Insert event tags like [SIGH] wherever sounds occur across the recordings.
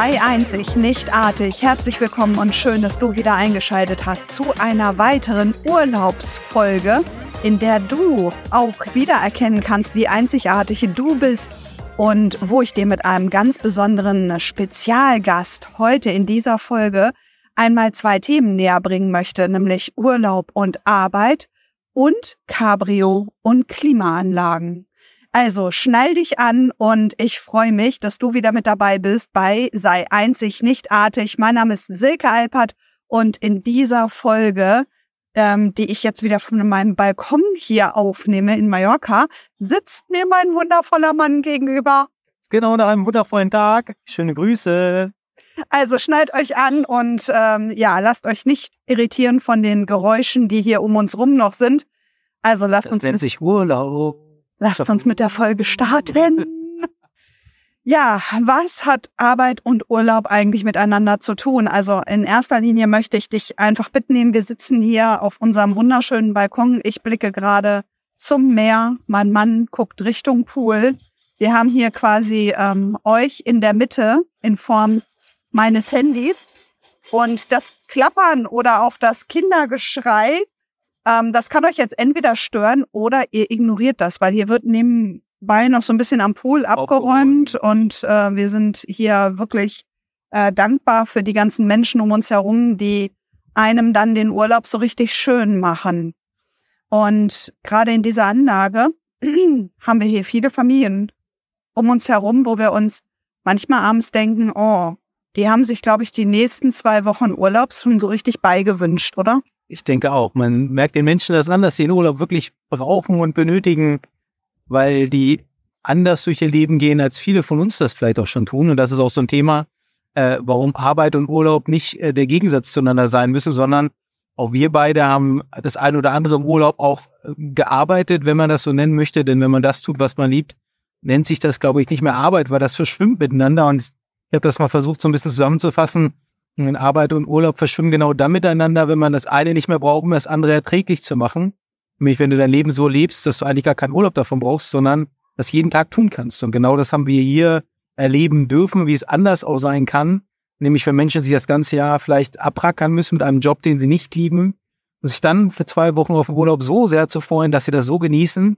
Sei einzig, nicht artig. Herzlich willkommen und schön, dass du wieder eingeschaltet hast zu einer weiteren Urlaubsfolge, in der du auch wiedererkennen kannst, wie einzigartig du bist und wo ich dir mit einem ganz besonderen Spezialgast heute in dieser Folge einmal zwei Themen näher bringen möchte, nämlich Urlaub und Arbeit und Cabrio und Klimaanlagen. Also schnall dich an und ich freue mich, dass du wieder mit dabei bist bei Sei einzig, nicht artig. Mein Name ist Silke Alpert und in dieser Folge, ähm, die ich jetzt wieder von meinem Balkon hier aufnehme in Mallorca, sitzt mir mein wundervoller Mann gegenüber. Genau, nach einem wundervollen Tag. Schöne Grüße. Also schnallt euch an und ähm, ja, lasst euch nicht irritieren von den Geräuschen, die hier um uns rum noch sind. Also lasst das uns. nennt sich Urlaub. Lasst uns mit der Folge starten. [LAUGHS] Ja, was hat Arbeit und Urlaub eigentlich miteinander zu tun? Also in erster Linie möchte ich dich einfach mitnehmen. Wir sitzen hier auf unserem wunderschönen Balkon. Ich blicke gerade zum Meer. Mein Mann guckt Richtung Pool. Wir haben hier quasi ähm, euch in der Mitte in Form meines Handys. Und das Klappern oder auch das Kindergeschrei ähm, das kann euch jetzt entweder stören oder ihr ignoriert das, weil hier wird nebenbei noch so ein bisschen am Pool abgeräumt und äh, wir sind hier wirklich äh, dankbar für die ganzen Menschen um uns herum, die einem dann den Urlaub so richtig schön machen. Und gerade in dieser Anlage [CLEARS THROAT] haben wir hier viele Familien um uns herum, wo wir uns manchmal abends denken, oh, die haben sich, glaube ich, die nächsten zwei Wochen Urlaubs schon so richtig beigewünscht, oder? Ich denke auch. Man merkt den Menschen das an, dass sie den Urlaub wirklich brauchen und benötigen, weil die anders durch ihr Leben gehen, als viele von uns das vielleicht auch schon tun. Und das ist auch so ein Thema, äh, warum Arbeit und Urlaub nicht äh, der Gegensatz zueinander sein müssen, sondern auch wir beide haben das ein oder andere im Urlaub auch äh, gearbeitet, wenn man das so nennen möchte. Denn wenn man das tut, was man liebt, nennt sich das, glaube ich, nicht mehr Arbeit, weil das verschwimmt miteinander. Und ich habe das mal versucht, so ein bisschen zusammenzufassen. Und Arbeit und Urlaub verschwimmen genau dann miteinander, wenn man das eine nicht mehr braucht, um das andere erträglich zu machen. Nämlich, wenn du dein Leben so lebst, dass du eigentlich gar keinen Urlaub davon brauchst, sondern das jeden Tag tun kannst. Und genau das haben wir hier erleben dürfen, wie es anders auch sein kann. Nämlich, wenn Menschen sich das ganze Jahr vielleicht abrackern müssen mit einem Job, den sie nicht lieben, und sich dann für zwei Wochen auf den Urlaub so sehr zu freuen, dass sie das so genießen.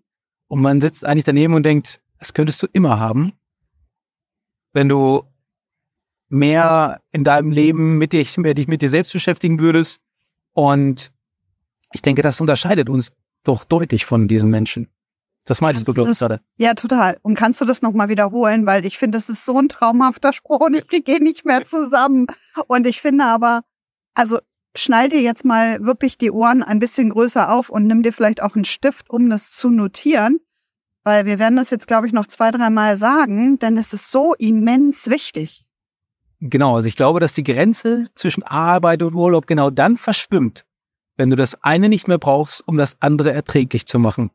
Und man sitzt eigentlich daneben und denkt, das könntest du immer haben. Wenn du mehr in deinem Leben mit dich, mehr dich mit dir selbst beschäftigen würdest. Und ich denke, das unterscheidet uns doch deutlich von diesen Menschen. Das meintest du, glaube ich, gerade. Ja, total. Und kannst du das nochmal wiederholen? Weil ich finde, das ist so ein traumhafter Spruch und ich gehe nicht mehr zusammen. Und ich finde aber, also schnall dir jetzt mal wirklich die Ohren ein bisschen größer auf und nimm dir vielleicht auch einen Stift, um das zu notieren. Weil wir werden das jetzt, glaube ich, noch zwei, dreimal sagen, denn es ist so immens wichtig. Genau, also ich glaube, dass die Grenze zwischen Arbeit und Urlaub genau dann verschwimmt, wenn du das eine nicht mehr brauchst, um das andere erträglich zu machen.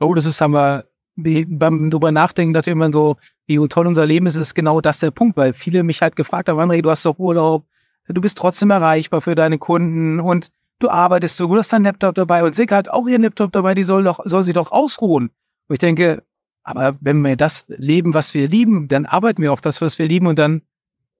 Oh, das ist, haben wir beim drüber nachdenken, dass immer so, wie toll unser Leben ist, ist genau das der Punkt, weil viele mich halt gefragt haben, André, du hast doch Urlaub, du bist trotzdem erreichbar für deine Kunden und du arbeitest so, du hast dein Laptop dabei und Silke hat auch ihren Laptop dabei, die soll doch, soll sich doch ausruhen. Und ich denke, aber wenn wir das leben, was wir lieben, dann arbeiten wir auf das, was wir lieben und dann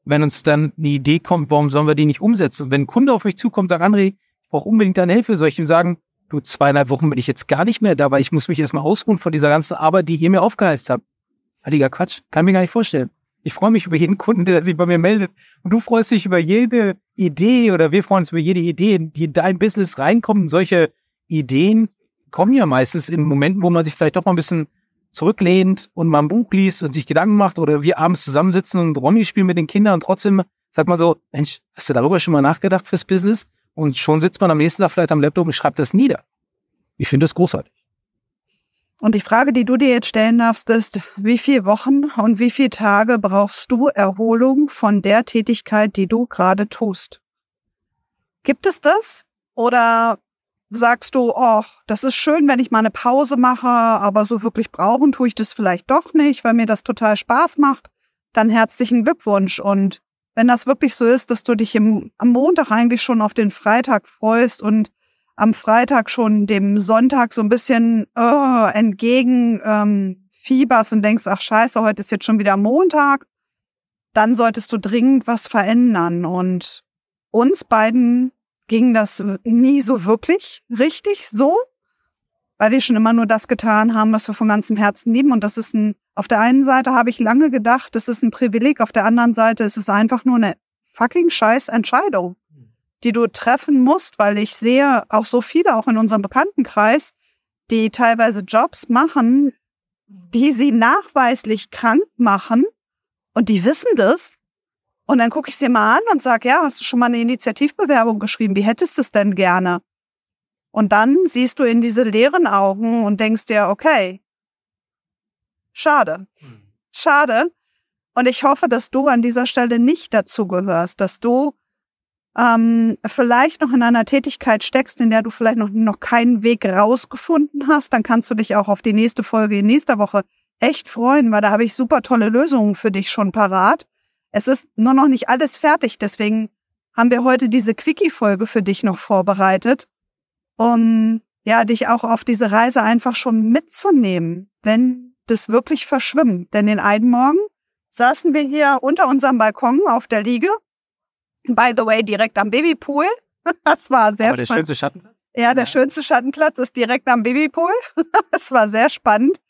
wenn uns dann eine Idee kommt, warum sollen wir die nicht umsetzen? Und wenn ein Kunde auf mich zukommt, sagt, André, ich brauche unbedingt deine Hilfe, soll ich ihm sagen, du, zweieinhalb Wochen bin ich jetzt gar nicht mehr da, weil ich muss mich erstmal ausruhen von dieser ganzen Arbeit, die ihr mir aufgeheizt habt. Heiliger Quatsch, kann mir gar nicht vorstellen. Ich freue mich über jeden Kunden, der sich bei mir meldet. Und du freust dich über jede Idee oder wir freuen uns über jede Idee, die in dein Business reinkommt. Und solche Ideen kommen ja meistens in Momenten, wo man sich vielleicht doch mal ein bisschen zurücklehnt und mal ein Buch liest und sich Gedanken macht oder wir abends zusammensitzen und Romy spielen mit den Kindern und trotzdem sagt man so, Mensch, hast du darüber schon mal nachgedacht fürs Business? Und schon sitzt man am nächsten Tag vielleicht am Laptop und schreibt das nieder. Ich finde das großartig. Und die Frage, die du dir jetzt stellen darfst, ist, wie viele Wochen und wie viele Tage brauchst du Erholung von der Tätigkeit, die du gerade tust? Gibt es das? Oder sagst du, oh, das ist schön, wenn ich mal eine Pause mache, aber so wirklich brauchen tue ich das vielleicht doch nicht, weil mir das total Spaß macht, dann herzlichen Glückwunsch. Und wenn das wirklich so ist, dass du dich im, am Montag eigentlich schon auf den Freitag freust und am Freitag schon dem Sonntag so ein bisschen oh, entgegen ähm, fieberst und denkst, ach scheiße, heute ist jetzt schon wieder Montag, dann solltest du dringend was verändern. Und uns beiden ging das nie so wirklich richtig so, weil wir schon immer nur das getan haben, was wir von ganzem Herzen lieben. Und das ist ein, auf der einen Seite habe ich lange gedacht, das ist ein Privileg, auf der anderen Seite ist es einfach nur eine fucking scheiß Entscheidung, die du treffen musst, weil ich sehe auch so viele, auch in unserem Bekanntenkreis, die teilweise Jobs machen, die sie nachweislich krank machen und die wissen das. Und dann gucke ich sie mal an und sage, ja, hast du schon mal eine Initiativbewerbung geschrieben? Wie hättest du es denn gerne? Und dann siehst du in diese leeren Augen und denkst dir, okay, schade, schade. Und ich hoffe, dass du an dieser Stelle nicht dazu gehörst, dass du ähm, vielleicht noch in einer Tätigkeit steckst, in der du vielleicht noch, noch keinen Weg rausgefunden hast, dann kannst du dich auch auf die nächste Folge in nächster Woche echt freuen, weil da habe ich super tolle Lösungen für dich schon parat. Es ist nur noch nicht alles fertig, deswegen haben wir heute diese Quickie-Folge für dich noch vorbereitet, um ja dich auch auf diese Reise einfach schon mitzunehmen, wenn das wirklich verschwimmt. Denn den einen Morgen saßen wir hier unter unserem Balkon auf der Liege By the way, direkt am Babypool. [LAUGHS] Das war sehr Aber der schönste Schattenplatz? Ja, der ja. schönste Schattenplatz ist direkt am Babypool. [LAUGHS] Das war sehr spannend.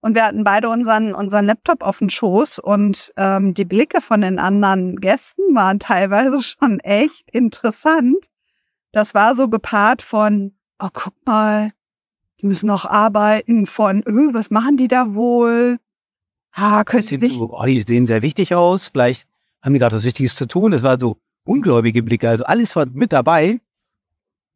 Und wir hatten beide unseren, unseren Laptop auf dem Schoß und ähm, die Blicke von den anderen Gästen waren teilweise [LAUGHS] schon echt interessant. Das war so gepaart von, oh, guck mal, die müssen noch arbeiten, von, öh, was machen die da wohl? Ha, können sie sich... So, oh, die sehen sehr wichtig aus, vielleicht haben die gerade was Wichtiges zu tun. Es war so, ungläubige Blicke. Also alles war mit dabei.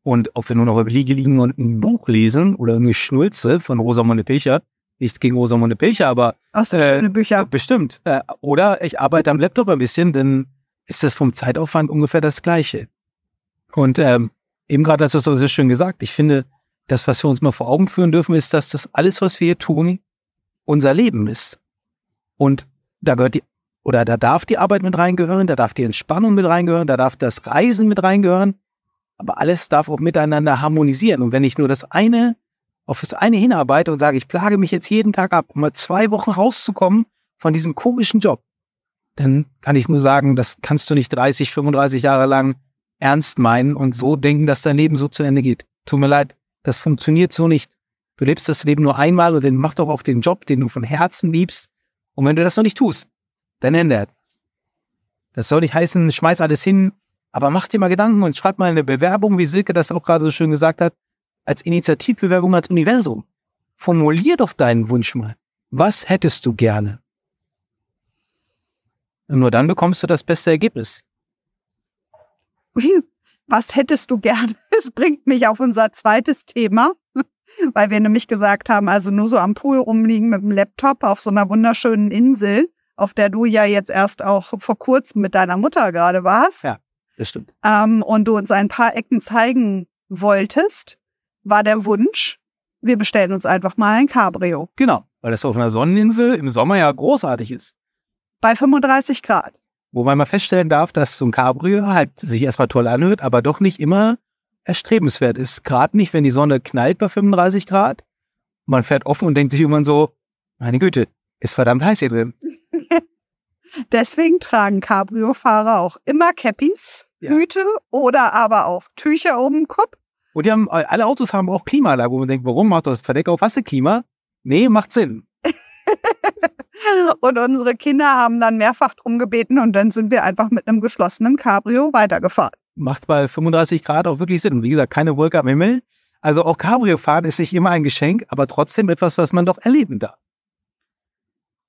Und ob wir nur noch über Liege liegen und ein Buch lesen oder irgendwie Schnulze von Rosamunde Pilcher. Nichts gegen Rosamunde Pilcher, aber Ach, so äh, schöne Bücher. bestimmt. Äh, oder ich arbeite am Laptop ein bisschen, dann ist das vom Zeitaufwand ungefähr das Gleiche. Und ähm, eben gerade hast du es so sehr schön gesagt. Ich finde, das, was wir uns mal vor Augen führen dürfen, ist, dass das alles, was wir hier tun, unser Leben ist. Und da gehört die oder da darf die Arbeit mit reingehören, da darf die Entspannung mit reingehören, da darf das Reisen mit reingehören. Aber alles darf auch miteinander harmonisieren. Und wenn ich nur das eine auf das eine hinarbeite und sage, ich plage mich jetzt jeden Tag ab, um mal zwei Wochen rauszukommen von diesem komischen Job, dann kann ich nur sagen, das kannst du nicht 30, 35 Jahre lang ernst meinen und so denken, dass dein Leben so zu Ende geht. Tut mir leid, das funktioniert so nicht. Du lebst das Leben nur einmal und dann mach doch auch den Job, den du von Herzen liebst. Und wenn du das noch nicht tust, dann ändert. Das soll nicht heißen, schmeiß alles hin, aber mach dir mal Gedanken und schreib mal eine Bewerbung, wie Silke das auch gerade so schön gesagt hat, als Initiativbewerbung als Universum. Formulier doch deinen Wunsch mal. Was hättest du gerne? Und nur dann bekommst du das beste Ergebnis. [LAUGHS] Was hättest du gerne? [LAUGHS] Es bringt mich auf unser zweites Thema, [LAUGHS] weil wir nämlich gesagt haben, also nur so am Pool rumliegen mit dem Laptop auf so einer wunderschönen Insel auf der du ja jetzt erst auch vor kurzem mit deiner Mutter gerade warst. Ja, das stimmt. Ähm, und du uns ein paar Ecken zeigen wolltest, war der Wunsch, wir bestellen uns einfach mal ein Cabrio. Genau, weil das auf einer Sonneninsel im Sommer ja großartig ist. Bei 35 Grad. Wobei man feststellen darf, dass so ein Cabrio halt sich erstmal toll anhört, aber doch nicht immer erstrebenswert ist. Gerade nicht, wenn die Sonne knallt bei 35 Grad. Man fährt offen und denkt sich irgendwann so, meine Güte, ist verdammt heiß hier drin. [LAUGHS] Deswegen tragen Cabrio-Fahrer auch immer Cappies, ja. Hüte oder aber auch Tücher um den Kopf. Und die haben, alle Autos haben auch Klimaanlage, wo man denkt, warum macht das Verdeck auf? Hast du Klima? Nee, macht Sinn. [LAUGHS] und unsere Kinder haben dann mehrfach drum gebeten und dann sind wir einfach mit einem geschlossenen Cabrio weitergefahren. Macht bei 35 Grad auch wirklich Sinn. Wie gesagt, keine Wolke am Himmel. Also auch Cabrio fahren ist nicht immer ein Geschenk, aber trotzdem etwas, was man doch erleben darf.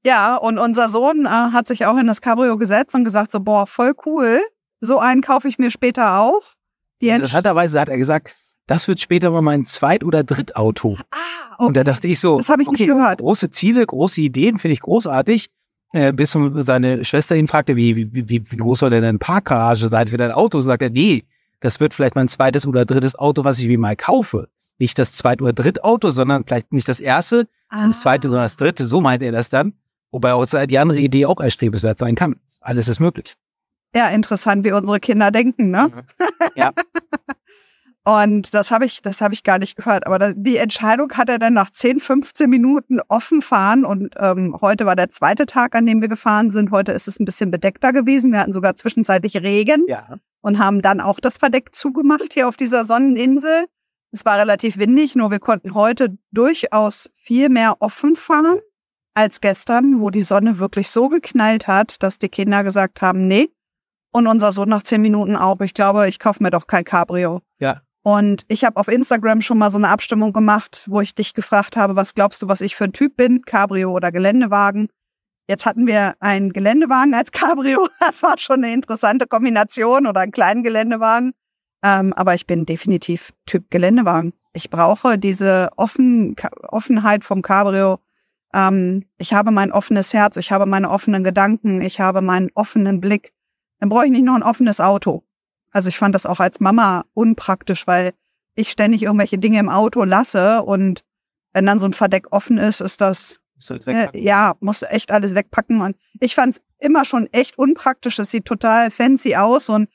Ja, und unser Sohn äh, hat sich auch in das Cabrio gesetzt und gesagt so, boah, voll cool. So einen kaufe ich mir später auch. Die Interessanterweise hat er gesagt, das wird später mal mein Zweit- oder Drittauto. Ah, okay. Und da dachte ich so, das habe ich okay, nicht gehört. Große Ziele, große Ideen, finde ich großartig. Äh, bis seine Schwester ihn fragte, wie, wie, wie, wie groß soll denn eine Parkgarage sein für dein Auto? Sagt er, nee, das wird vielleicht mein zweites oder drittes Auto, was ich wie mal kaufe. Nicht das zweit- oder drittauto, sondern vielleicht nicht das erste, ah. das zweite, sondern das dritte. So meint er das dann. Wobei auch die andere Idee auch erstrebenswert sein kann. Alles ist möglich. Ja, interessant, wie unsere Kinder denken, ne? Ja. [LAUGHS] Und das habe ich, das habe ich gar nicht gehört. Aber die Entscheidung hat er dann nach 10, 15 Minuten offen fahren. Und ähm, heute war der zweite Tag, an dem wir gefahren sind. Heute ist es ein bisschen bedeckter gewesen. Wir hatten sogar zwischenzeitlich Regen Ja. und haben dann auch das Verdeck zugemacht hier auf dieser Sonneninsel. Es war relativ windig, nur wir konnten heute durchaus viel mehr offen fahren als gestern, wo die Sonne wirklich so geknallt hat, dass die Kinder gesagt haben, nee. Und unser Sohn nach zehn Minuten auch. Ich glaube, ich kaufe mir doch kein Cabrio. Ja. Und ich habe auf Instagram schon mal so eine Abstimmung gemacht, wo ich dich gefragt habe, was glaubst du, was ich für ein Typ bin, Cabrio oder Geländewagen? Jetzt hatten wir einen Geländewagen als Cabrio. [LAUGHS] Das war schon eine interessante Kombination oder einen kleinen Geländewagen. Ähm, aber ich bin definitiv Typ Geländewagen. Ich brauche diese Offen Offenheit vom Cabrio. Ähm, ich habe mein offenes Herz, ich habe meine offenen Gedanken, ich habe meinen offenen Blick. Dann brauche ich nicht noch ein offenes Auto. Also ich fand das auch als Mama unpraktisch, weil ich ständig irgendwelche Dinge im Auto lasse und wenn dann so ein Verdeck offen ist, ist das jetzt äh, ja, musst echt alles wegpacken. Und ich fand es immer schon echt unpraktisch. Es sieht total fancy aus. Und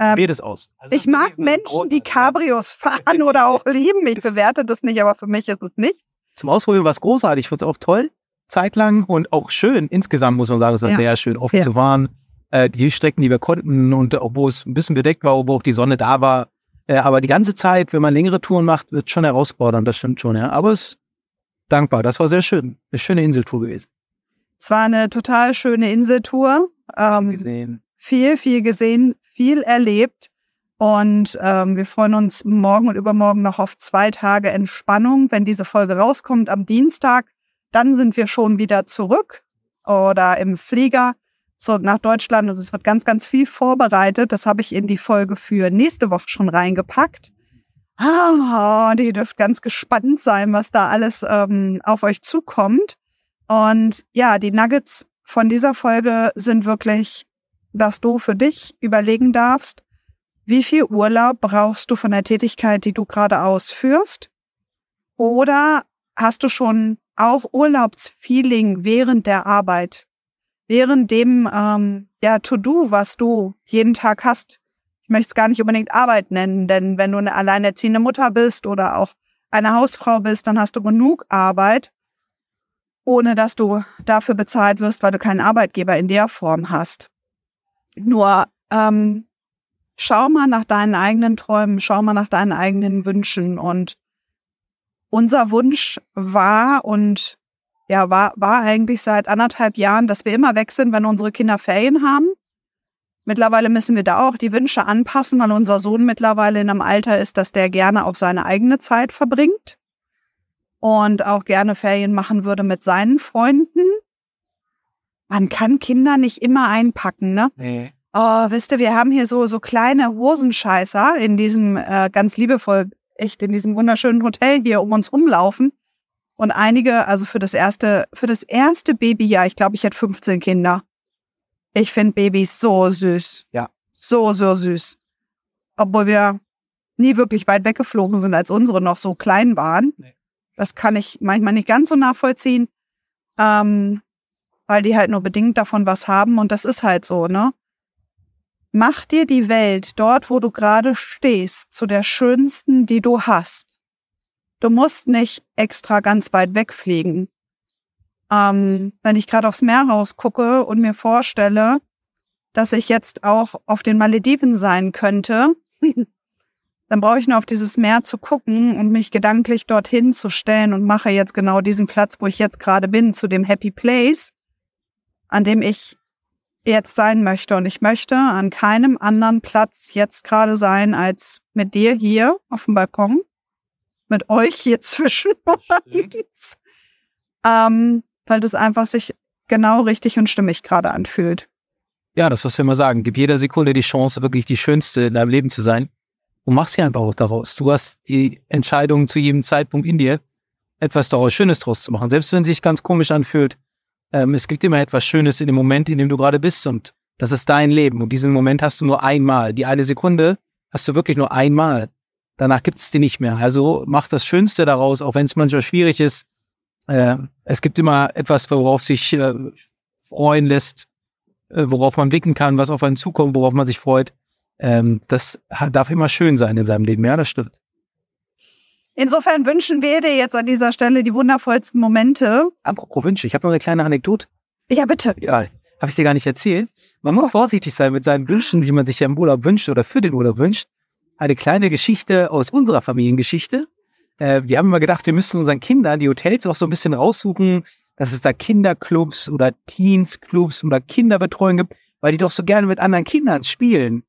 ähm, das aus. Also ich mag Menschen, die. Cabrios [LAUGHS] fahren oder auch lieben. Ich bewerte das nicht, aber für mich ist es nichts. Zum Ausprobieren war es großartig. Ich fand es auch toll, zeitlang und auch schön. Insgesamt muss man sagen, es war Ja. sehr schön, offen Ja. zu fahren. Äh, die Strecken, die wir konnten und wo es ein bisschen bedeckt war, wo auch die Sonne da war. Äh, aber die ganze Zeit, wenn man längere Touren macht, wird schon herausfordernd, das stimmt schon, ja. Aber es ist dankbar. Das war sehr schön. Eine schöne Inseltour gewesen. Es war eine total schöne Inseltour. Ähm, Gesehen. viel, viel gesehen, viel erlebt. Und ähm, wir freuen uns morgen und übermorgen noch auf zwei Tage Entspannung. Wenn diese Folge rauskommt am Dienstag, dann sind wir schon wieder zurück oder im Flieger zurück nach Deutschland. Und es wird ganz, ganz viel vorbereitet. Das habe ich in die Folge für nächste Woche schon reingepackt. Ah, die dürft ganz gespannt sein, was da alles ähm, auf euch zukommt. Und ja, die Nuggets von dieser Folge sind wirklich dass du für dich überlegen darfst, wie viel Urlaub brauchst du von der Tätigkeit, die du gerade ausführst? Oder hast du schon auch Urlaubsfeeling während der Arbeit? Während dem ähm, ja, To-Do, was du jeden Tag hast? Ich möchte es gar nicht unbedingt Arbeit nennen, denn wenn du eine alleinerziehende Mutter bist oder auch eine Hausfrau bist, dann hast du genug Arbeit, ohne dass du dafür bezahlt wirst, weil du keinen Arbeitgeber in der Form hast. Nur ähm, schau mal nach deinen eigenen Träumen, schau mal nach deinen eigenen Wünschen. Und unser Wunsch war und ja, war, war eigentlich seit anderthalb Jahren, dass wir immer weg sind, wenn unsere Kinder Ferien haben. Mittlerweile müssen wir da auch die Wünsche anpassen, weil unser Sohn mittlerweile in einem Alter ist, dass der gerne auch seine eigene Zeit verbringt und auch gerne Ferien machen würde mit seinen Freunden. Man kann Kinder nicht immer einpacken, ne? Nee. Oh, wisst ihr, wir haben hier so, so kleine Hosenscheißer in diesem äh, ganz liebevoll, echt in diesem wunderschönen Hotel hier um uns rumlaufen. Und einige, also für das erste, für das erste Babyjahr, ich glaube, ich hätte 15 Kinder. Ich finde Babys so süß. Ja. So, so süß. Obwohl wir nie wirklich weit weggeflogen sind, als unsere noch so klein waren. Nee. Das kann ich manchmal nicht ganz so nachvollziehen. Ähm, weil die halt nur bedingt davon was haben und das ist halt so, ne? Mach dir die Welt dort, wo du gerade stehst, zu der schönsten, die du hast. Du musst nicht extra ganz weit wegfliegen. Ähm, wenn ich gerade aufs Meer rausgucke und mir vorstelle, dass ich jetzt auch auf den Malediven sein könnte, [LAUGHS] dann brauche ich nur auf dieses Meer zu gucken und mich gedanklich dorthin zu stellen und mache jetzt genau diesen Platz, wo ich jetzt gerade bin, zu dem Happy Place, an dem ich jetzt sein möchte. Und ich möchte an keinem anderen Platz jetzt gerade sein, als mit dir hier auf dem Balkon, mit euch hier zwischen [LAUGHS] uns, ähm, weil das einfach sich genau richtig und stimmig gerade anfühlt. Ja, das, was wir immer sagen. Gib jeder Sekunde die Chance, wirklich die schönste in deinem Leben zu sein. Und mach sie einfach auch daraus. Du hast die Entscheidung zu jedem Zeitpunkt in dir, etwas daraus Schönes draus zu machen. Selbst wenn es sich ganz komisch anfühlt. Ähm, es gibt immer etwas Schönes in dem Moment, in dem du gerade bist. Und das ist dein Leben. Und diesen Moment hast du nur einmal. Die eine Sekunde hast du wirklich nur einmal. Danach gibt es die nicht mehr. Also mach das Schönste daraus, auch wenn es manchmal schwierig ist. Äh, es gibt immer etwas, worauf sich äh, freuen lässt, äh, worauf man blicken kann, was auf einen zukommt, worauf man sich freut. ähm, das darf immer schön sein in seinem Leben. Ja, das stimmt. Insofern wünschen wir dir jetzt an dieser Stelle die wundervollsten Momente. Apropos Wünsche, ich habe noch eine kleine Anekdote. Ja, bitte. Ja, habe ich dir gar nicht erzählt. Man muss vorsichtig sein mit seinen Wünschen, die man sich ja im Urlaub wünscht oder für den Urlaub wünscht. Eine kleine Geschichte aus unserer Familiengeschichte. Äh, wir haben immer gedacht, wir müssten unseren Kindern die Hotels auch so ein bisschen raussuchen, dass es da Kinderclubs oder Teensclubs oder Kinderbetreuung gibt, weil die doch so gerne mit anderen Kindern spielen.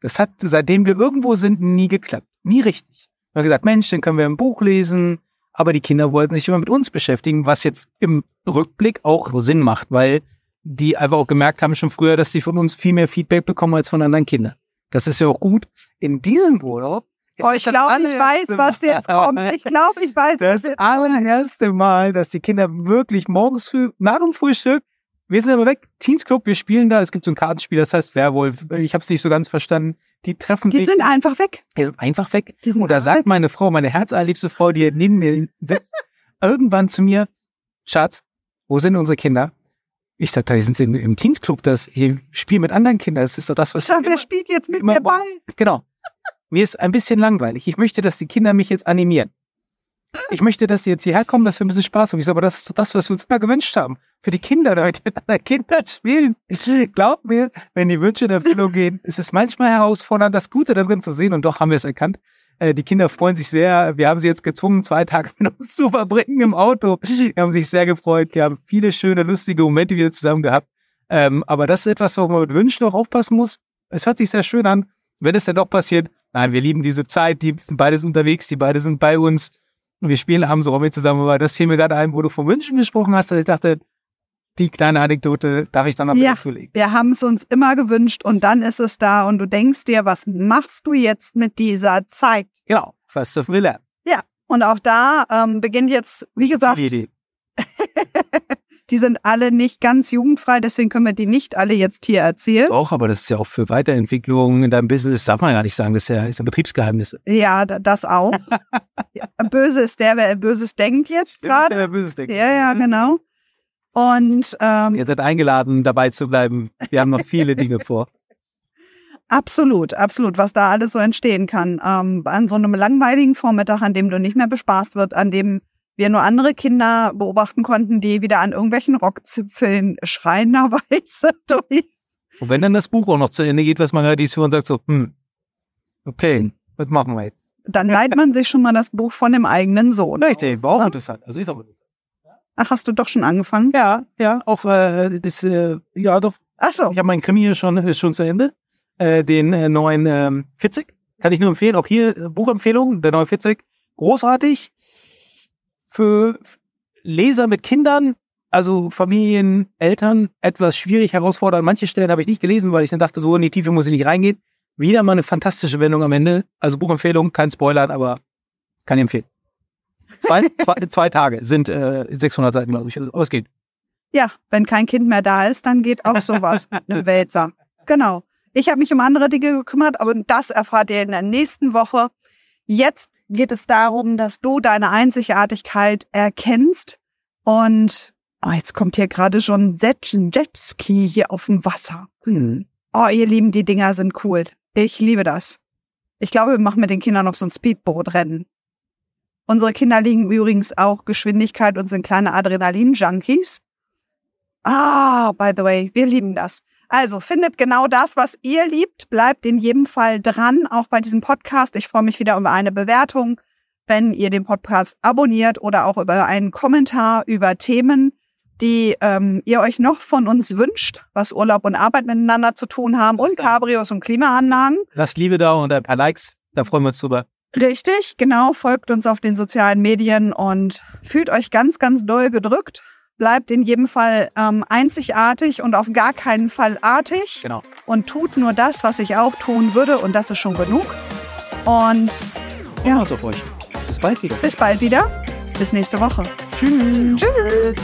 Das hat, seitdem wir irgendwo sind, nie geklappt. Nie richtig. Wir haben gesagt, Mensch, dann können wir ein Buch lesen, aber die Kinder wollten sich immer mit uns beschäftigen, was jetzt im Rückblick auch Sinn macht, weil die einfach auch gemerkt haben schon früher, dass sie von uns viel mehr Feedback bekommen als von anderen Kindern. Das ist ja auch gut. In diesem Urlaub Oh, ich glaube, ich weiß, was jetzt kommt. Ich glaube, ich weiß, das allererste Mal, dass die Kinder wirklich morgens früh, nach dem Frühstück, wir sind aber weg, Teens Club, wir spielen da, es gibt so ein Kartenspiel, das heißt Werwolf. Ich habe es nicht so ganz verstanden. Die treffen Die sich. sind einfach weg. Die sind einfach weg. Die sind Und da sagt meine Frau, meine herzallerliebste Frau, die neben mir sitzt, [LAUGHS] irgendwann zu mir, Schatz, wo sind unsere Kinder? Ich sagte, die sind im, im Teens Club, das hier spielen mit anderen Kindern. Das ist doch das, was Schau, wer spielt jetzt mit mir Ball? Genau. Mir ist ein bisschen langweilig. Ich möchte, dass die Kinder mich jetzt animieren. Ich möchte, dass sie jetzt hierher kommen, dass wir ein bisschen Spaß haben. Ich sage, aber das ist doch das, was wir uns immer gewünscht haben. Für die Kinder, damit mit anderen Kindern spielen. Glaub mir, wenn die Wünsche in Erfüllung gehen, ist es manchmal herausfordernd, das Gute darin zu sehen. Und doch haben wir es erkannt. Äh, Die Kinder freuen sich sehr. Wir haben sie jetzt gezwungen, zwei Tage [LAUGHS] mit uns zu verbringen im Auto. [LAUGHS] Die haben sich sehr gefreut. Die haben viele schöne, lustige Momente wieder zusammen gehabt. Ähm, aber das ist etwas, wo man mit Wünschen auch aufpassen muss. Es hört sich sehr schön an. Wenn es dann doch passiert, nein, wir lieben diese Zeit, die sind beide unterwegs, die beide sind bei uns. Und wir spielen abends auch mit zusammen. Aber das fiel mir gerade ein, wo du von Wünschen gesprochen hast, dass ich dachte, die kleine Anekdote darf ich dann noch Ja. zulegen. Wir haben es uns immer gewünscht und dann ist es da und du denkst dir, was machst du jetzt mit dieser Zeit? Genau, was dürfen wir lernen? Und auch da ähm, beginnt jetzt, wie gesagt, Idee. [LAUGHS] die sind alle nicht ganz jugendfrei, deswegen können wir die nicht alle jetzt hier erzählen. Doch, aber das ist ja auch für Weiterentwicklung in deinem Business, darf man ja gar nicht sagen, das ist ja, ist ja Betriebsgeheimnis. Ja, da- das auch. [LAUGHS] ja, böse ist der, wer Böses denkt jetzt gerade. Der Böses denkt. Ja, ja, genau. Und ähm, Ihr seid eingeladen, dabei zu bleiben. Wir haben noch viele Dinge [LAUGHS] vor. absolut, absolut, was da alles so entstehen kann. Ähm, an so einem langweiligen Vormittag, an dem du nicht mehr bespaßt wird, an dem wir nur andere Kinder beobachten konnten, die wieder an irgendwelchen Rockzipfeln schreienderweise [LAUGHS] durch. Und wenn dann das Buch auch noch zu Ende geht, was man hören und sagt so, hm, okay, was machen wir jetzt? Dann leiht man sich schon mal das Buch von dem eigenen Sohn. Richtig, war auch interessant. Also ist auch interessant. Ach, hast du doch schon angefangen? Ja, ja, auch äh, das, äh, ja doch. Ach so. Ich habe meinen Krimi hier schon, ist schon zu Ende. Äh, den äh, neuen ähm, Fitzig. Kann ich nur empfehlen. Auch hier äh, Buchempfehlung, der neue Fitzig. Großartig. Für Leser mit Kindern, also Familien, Eltern, etwas schwierig, herausfordernd. Manche Stellen habe ich nicht gelesen, weil ich dann dachte, so in die Tiefe muss ich nicht reingehen. Wieder mal eine fantastische Wendung am Ende. Also Buchempfehlung, kein Spoilern, aber kann ich empfehlen. Zwei, zwei, zwei Tage sind äh, 600 Seiten, glaube ich. Also, aber es geht. Ja, wenn kein Kind mehr da ist, dann geht auch sowas mit einem Wälzer. Genau. Ich habe mich um andere Dinge gekümmert, aber das erfahrt ihr in der nächsten Woche. Jetzt geht es darum, dass du deine Einzigartigkeit erkennst und oh, jetzt kommt hier gerade schon ein Jetski hier auf dem Wasser. Hm. Oh, ihr Lieben, die Dinger sind cool. Ich liebe das. Ich glaube, wir machen mit den Kindern noch so ein Speedboot-Rennen. Unsere Kinder liegen übrigens auch Geschwindigkeit und sind kleine Adrenalin-Junkies. Ah, by the way, wir lieben das. Also findet genau das, was ihr liebt. Bleibt in jedem Fall dran, auch bei diesem Podcast. Ich freue mich wieder über eine Bewertung, wenn ihr den Podcast abonniert oder auch über einen Kommentar über Themen, die ähm, ihr euch noch von uns wünscht, was Urlaub und Arbeit miteinander zu tun haben und Cabrios und Klimaanlagen. Lasst Liebe da und ein paar Likes. Da freuen wir uns drüber. Richtig, genau. Folgt uns auf den sozialen Medien und fühlt euch ganz, ganz doll gedrückt. Bleibt in jedem Fall ähm, einzigartig und auf gar keinen Fall artig Genau. und tut nur das, was ich auch tun würde und das ist schon genug. Und uns auf euch. Bis bald wieder. bis bald wieder. Bis nächste Woche. Tschüss. Tschüss.